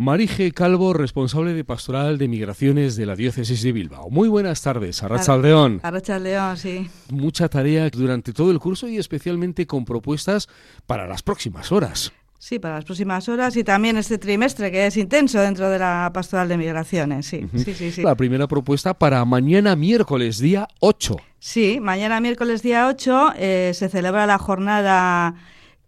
Marije Calvo, responsable de Pastoral de Migraciones de la Diócesis de Bilbao. Muy buenas tardes, Arrachaldeón. Arrachaldeón, sí. Mucha tarea durante todo el curso y especialmente con propuestas para las próximas horas. Sí, para las próximas horas y también este trimestre que es intenso dentro de la Pastoral de Migraciones, sí. sí, sí, sí. La primera propuesta para mañana miércoles, día 8. Sí, mañana miércoles, día 8, eh, se celebra la jornada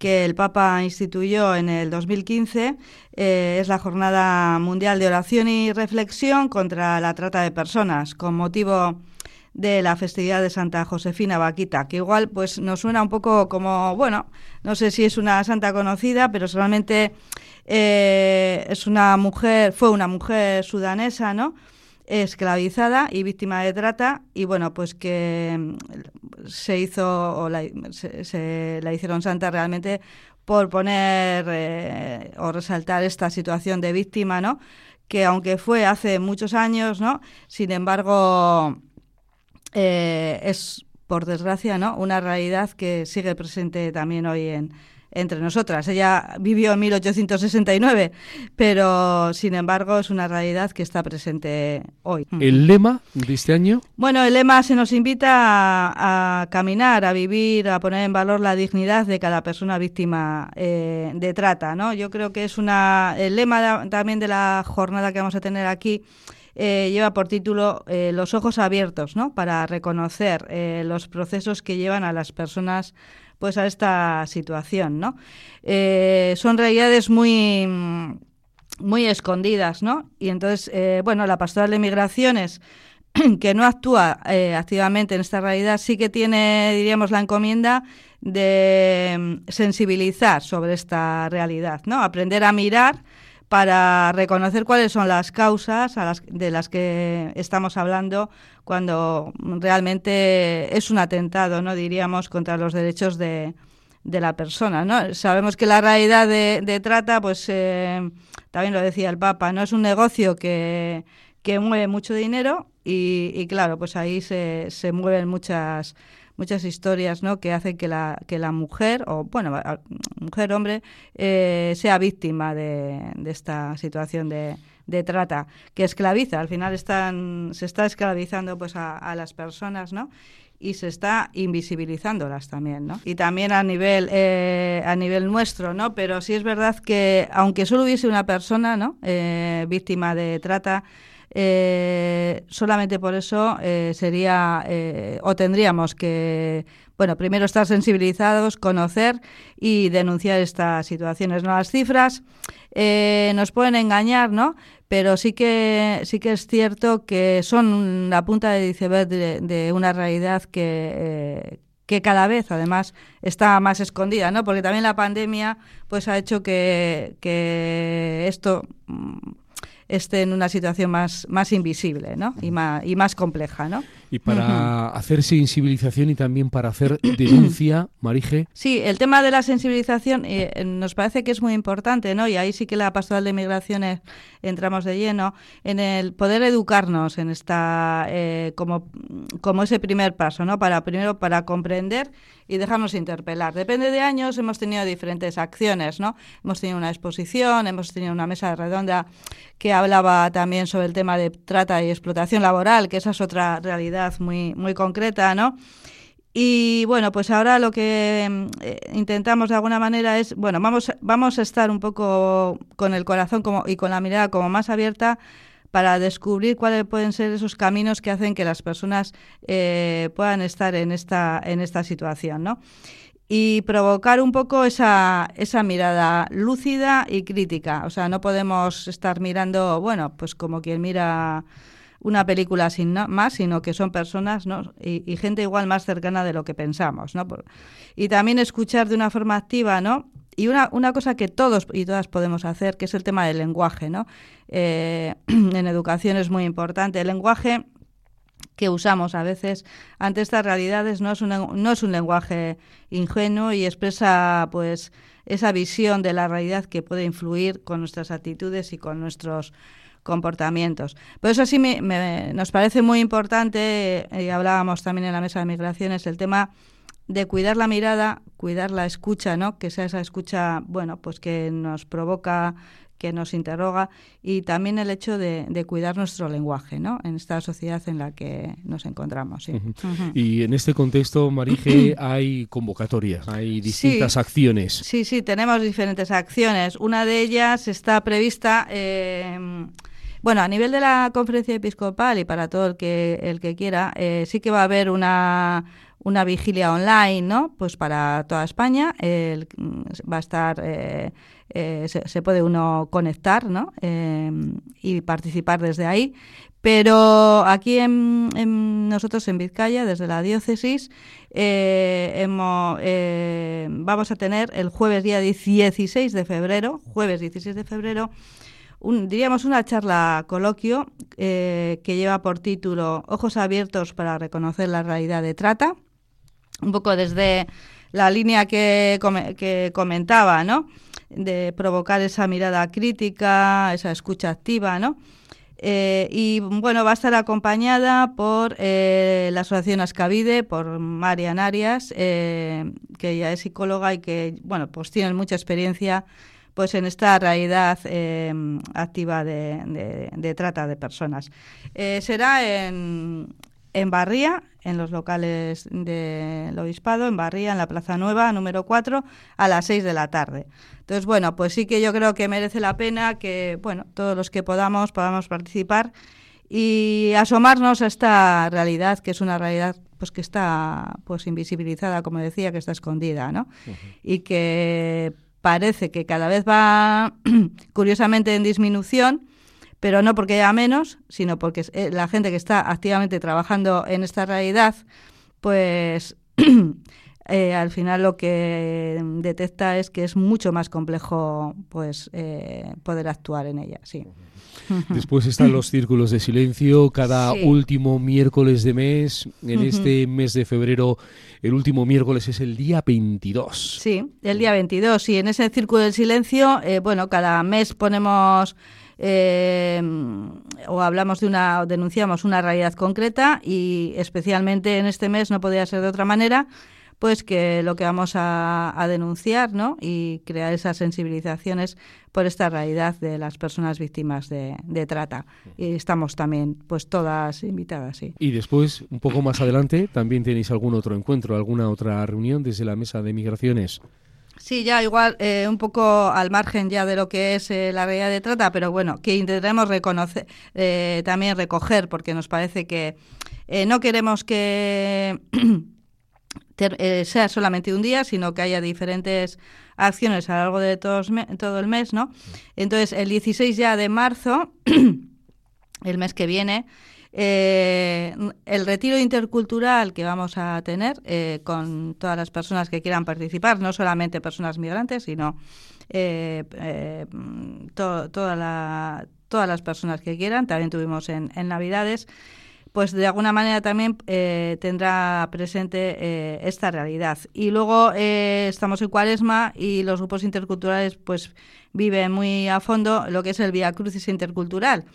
que el Papa instituyó en el 2015. Eh, es la Jornada Mundial de Oración y Reflexión contra la Trata de Personas, con motivo de la festividad de Santa Josefina Vaquita, que igual pues nos suena un poco como, bueno, no sé si es una santa conocida, pero solamente eh, es una mujer, fue una mujer sudanesa, ¿no? Esclavizada y víctima de trata y bueno pues que mm, se hizo o la, se, la hicieron santa realmente por poner eh, o resaltar esta situación de víctima no que aunque fue hace muchos años no sin embargo eh, es, por desgracia, ¿no? una realidad que sigue presente también hoy en, entre nosotras. Ella vivió en 1869, pero sin embargo es una realidad que está presente hoy. ¿El lema de este año? Bueno, el lema se nos invita a, caminar, a vivir, a poner en valor la dignidad de cada persona víctima eh, de trata. ¿no? Yo creo que es una el lema también de la jornada que vamos a tener aquí eh, lleva por título eh, Los ojos abiertos, ¿no? Para reconocer eh, los procesos que llevan a las personas pues a esta situación, ¿no? son realidades muy muy escondidas, ¿no? Y entonces, bueno, la pastoral de migraciones que no actúa activamente en esta realidad sí que tiene, diríamos, la encomienda de mm, sensibilizar sobre esta realidad, ¿no? Aprender a mirar para reconocer cuáles son las causas de las que estamos hablando cuando realmente es un atentado, no diríamos, contra los derechos de, la persona. ¿no? Sabemos que la realidad de, trata, pues eh, también lo decía el Papa, no es un negocio que, mueve mucho dinero y, claro, pues ahí se, se mueven muchas muchas historias ¿no? que hacen que la, que la mujer, o bueno, mujer, hombre, eh, sea víctima de, esta situación de, de, trata, que esclaviza. Al final están, se está esclavizando pues a, las personas, ¿no? y se está invisibilizándolas también, ¿no? Y también a nivel eh, a nivel nuestro, ¿no? Pero sí es verdad que aunque solo hubiese una persona, ¿no? Eh, víctima de trata, eh, solamente por eso eh, sería eh, o tendríamos que, bueno, primero estar sensibilizados, conocer y denunciar estas situaciones. ¿no? Las cifras nos pueden engañar, ¿no? Pero sí que sí que es cierto que son la punta de iceberg de, una realidad que que cada vez además está más escondida, ¿no? Porque también la pandemia pues ha hecho que, que esto mm, esté en una situación más, más invisible ¿no? y, más, y más compleja. ¿no? Y para hacer sensibilización y también para hacer denuncia, Marije. Sí, el tema de la sensibilización eh, nos parece que es muy importante, ¿no? Y ahí sí que la pastoral de migraciones entramos de lleno en el poder educarnos en esta eh, como, como ese primer paso, ¿no? Para primero para comprender y dejarnos interpelar. Depende de años, hemos tenido diferentes acciones, ¿no? Hemos tenido una exposición, hemos tenido una mesa redonda que hablaba también sobre el tema de trata y explotación laboral, que esa es otra realidad muy, muy concreta, ¿no? Y bueno, pues ahora lo que eh, intentamos de alguna manera es, bueno, vamos, vamos a estar un poco con el corazón como, y con la mirada como más abierta para descubrir cuáles pueden ser esos caminos que hacen que las personas eh, puedan estar en esta, en esta situación, ¿no? Y provocar un poco esa, esa mirada lúcida y crítica. O sea, no podemos estar mirando, bueno, pues como quien mira una película sin más, sino que son personas ¿no? y, gente igual más cercana de lo que pensamos. ¿no? y también escuchar de una forma activa, ¿no? Y una, una cosa que todos y todas podemos hacer, que es el tema del lenguaje, ¿no? Eh, en educación es muy importante. El lenguaje que usamos a veces ante estas realidades no es un, no es un lenguaje ingenuo y expresa pues esa visión de la realidad que puede influir con nuestras actitudes y con nuestros comportamientos. Por eso sí me, nos parece muy importante, y hablábamos también en la mesa de migraciones, el tema de cuidar la mirada, cuidar la escucha, ¿no? Que sea esa escucha, bueno, pues que nos provoca que nos interroga y también el hecho de, cuidar nuestro lenguaje, ¿no? En esta sociedad en la que nos encontramos. Y en este contexto, Marije, hay convocatorias, hay distintas acciones. Sí, sí, tenemos diferentes acciones. Una de ellas está prevista. Eh, bueno, a nivel de la conferencia episcopal y para todo el que el que quiera, eh, sí que va a haber una una vigilia online, ¿no? Pues para toda España va a estar, eh, eh, se, puede uno conectar, ¿no? y participar desde ahí. Pero aquí en, nosotros en Vizcaya, desde la diócesis, hemos, vamos a tener el jueves día 16 de febrero, jueves 16 de febrero, diríamos una charla coloquio eh, que lleva por título Ojos abiertos para reconocer la realidad de trata, un poco desde la línea que, comentaba, ¿no? De provocar esa mirada crítica, esa escucha activa, ¿no? Eh, y bueno, va a estar acompañada por eh, la Asociación Ascavide, por Marian Arias, que ella es psicóloga y que, bueno, pues tiene mucha experiencia pues en esta realidad eh, activa de, trata de personas. Eh, será en, en Barría, en los locales del Obispado, en Barría, en la Plaza Nueva, número 4, a las 6 de la tarde. Entonces, bueno, pues sí que yo creo que merece la pena que, bueno, todos los que podamos, podamos participar y asomarnos a esta realidad, que es una realidad pues que está pues invisibilizada, como decía, que está escondida, ¿no? Y que parece que cada vez va curiosamente en disminución, pero no porque haya menos, sino porque eh, la gente que está activamente trabajando en esta realidad, pues eh, al final lo que detecta es que es mucho más complejo pues eh, poder actuar en ella, sí. Después están los círculos de silencio cada último miércoles de mes. En este mes de febrero, el último miércoles es el día 22. Sí, el día 22. Y en ese círculo de silencio, eh, bueno, cada mes ponemos... Eh, o hablamos de una, o denunciamos una realidad concreta y especialmente en este mes no podía ser de otra manera, pues que lo que vamos a, denunciar ¿no? y crear esas sensibilizaciones por esta realidad de las personas víctimas de, trata. Y estamos también pues todas invitadas. Sí. Y después, un poco más adelante, también tenéis algún otro encuentro, alguna otra reunión desde la mesa de migraciones. Sí, ya igual eh, un poco al margen ya de lo que es eh, la realidad de trata, pero bueno, que intentaremos reconocer, eh, también recoger, porque nos parece que no queremos que eh, sea solamente un día, sino que haya diferentes acciones a lo largo de todo el mes, ¿no? Entonces, el 16 ya de marzo, el mes que viene, eh, el retiro intercultural que vamos a tener eh, con todas las personas que quieran participar, no solamente personas migrantes, sino toda la, todas las personas que quieran. También tuvimos en Navidades pues de alguna manera también eh, tendrá presente eh, esta realidad. Y luego eh, estamos en Cuaresma y los grupos interculturales pues viven muy a fondo lo que es el Vía Crucis intercultural.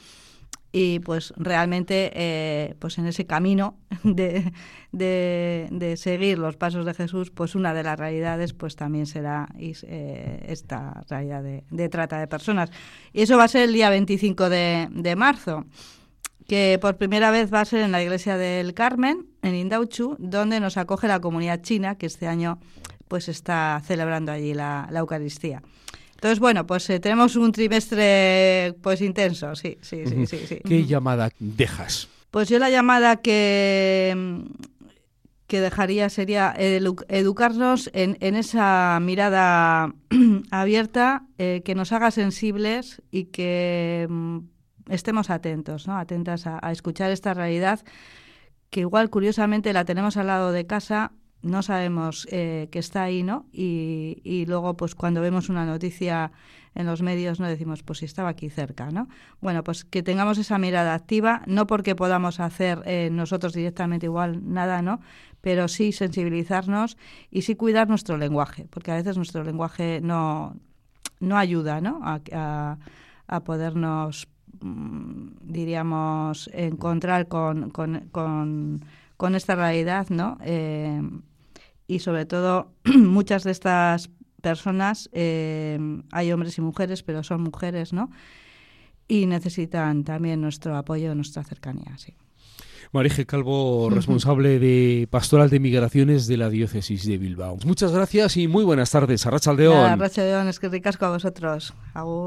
Y pues realmente pues en ese camino de, de, seguir los pasos de Jesús, pues una de las realidades pues también será esta realidad de, trata de personas. Y eso va a ser el día 25 de, de marzo que por primera vez va a ser en la iglesia del Carmen, en Indauchu, donde nos acoge la comunidad china, que este año pues está celebrando allí la, Eucaristía. Entonces, bueno, pues eh, tenemos un trimestre pues intenso, sí, sí, sí, sí, ¿Qué llamada dejas? Pues yo la llamada que, que dejaría sería educarnos en, en esa mirada abierta eh, que nos haga sensibles y que mm, estemos atentos, ¿no? atentas a, escuchar esta realidad que igual curiosamente la tenemos al lado de casa, no sabemos eh, que está ahí, ¿no? Y, luego, pues cuando vemos una noticia en los medios, no decimos, pues si estaba aquí cerca, ¿no? Bueno, pues que tengamos esa mirada activa, no porque podamos hacer eh, nosotros directamente igual nada, ¿no? Pero sí sensibilizarnos y sí cuidar nuestro lenguaje, porque a veces nuestro lenguaje no, no ayuda, ¿no? A, a podernos Mm, diríamos, encontrar con, con, con, esta realidad, ¿no? Eh, y sobre todo, muchas de estas personas, eh, hay hombres y mujeres, pero son mujeres, ¿no? Y necesitan también nuestro apoyo, nuestra cercanía, sí. Marije Calvo, responsable de Pastoral de Migraciones de la Diócesis de Bilbao. Muchas gracias y muy buenas tardes. Arracha Aldeón. Arracha Aldeón, es que ricasco a vosotros. Agur.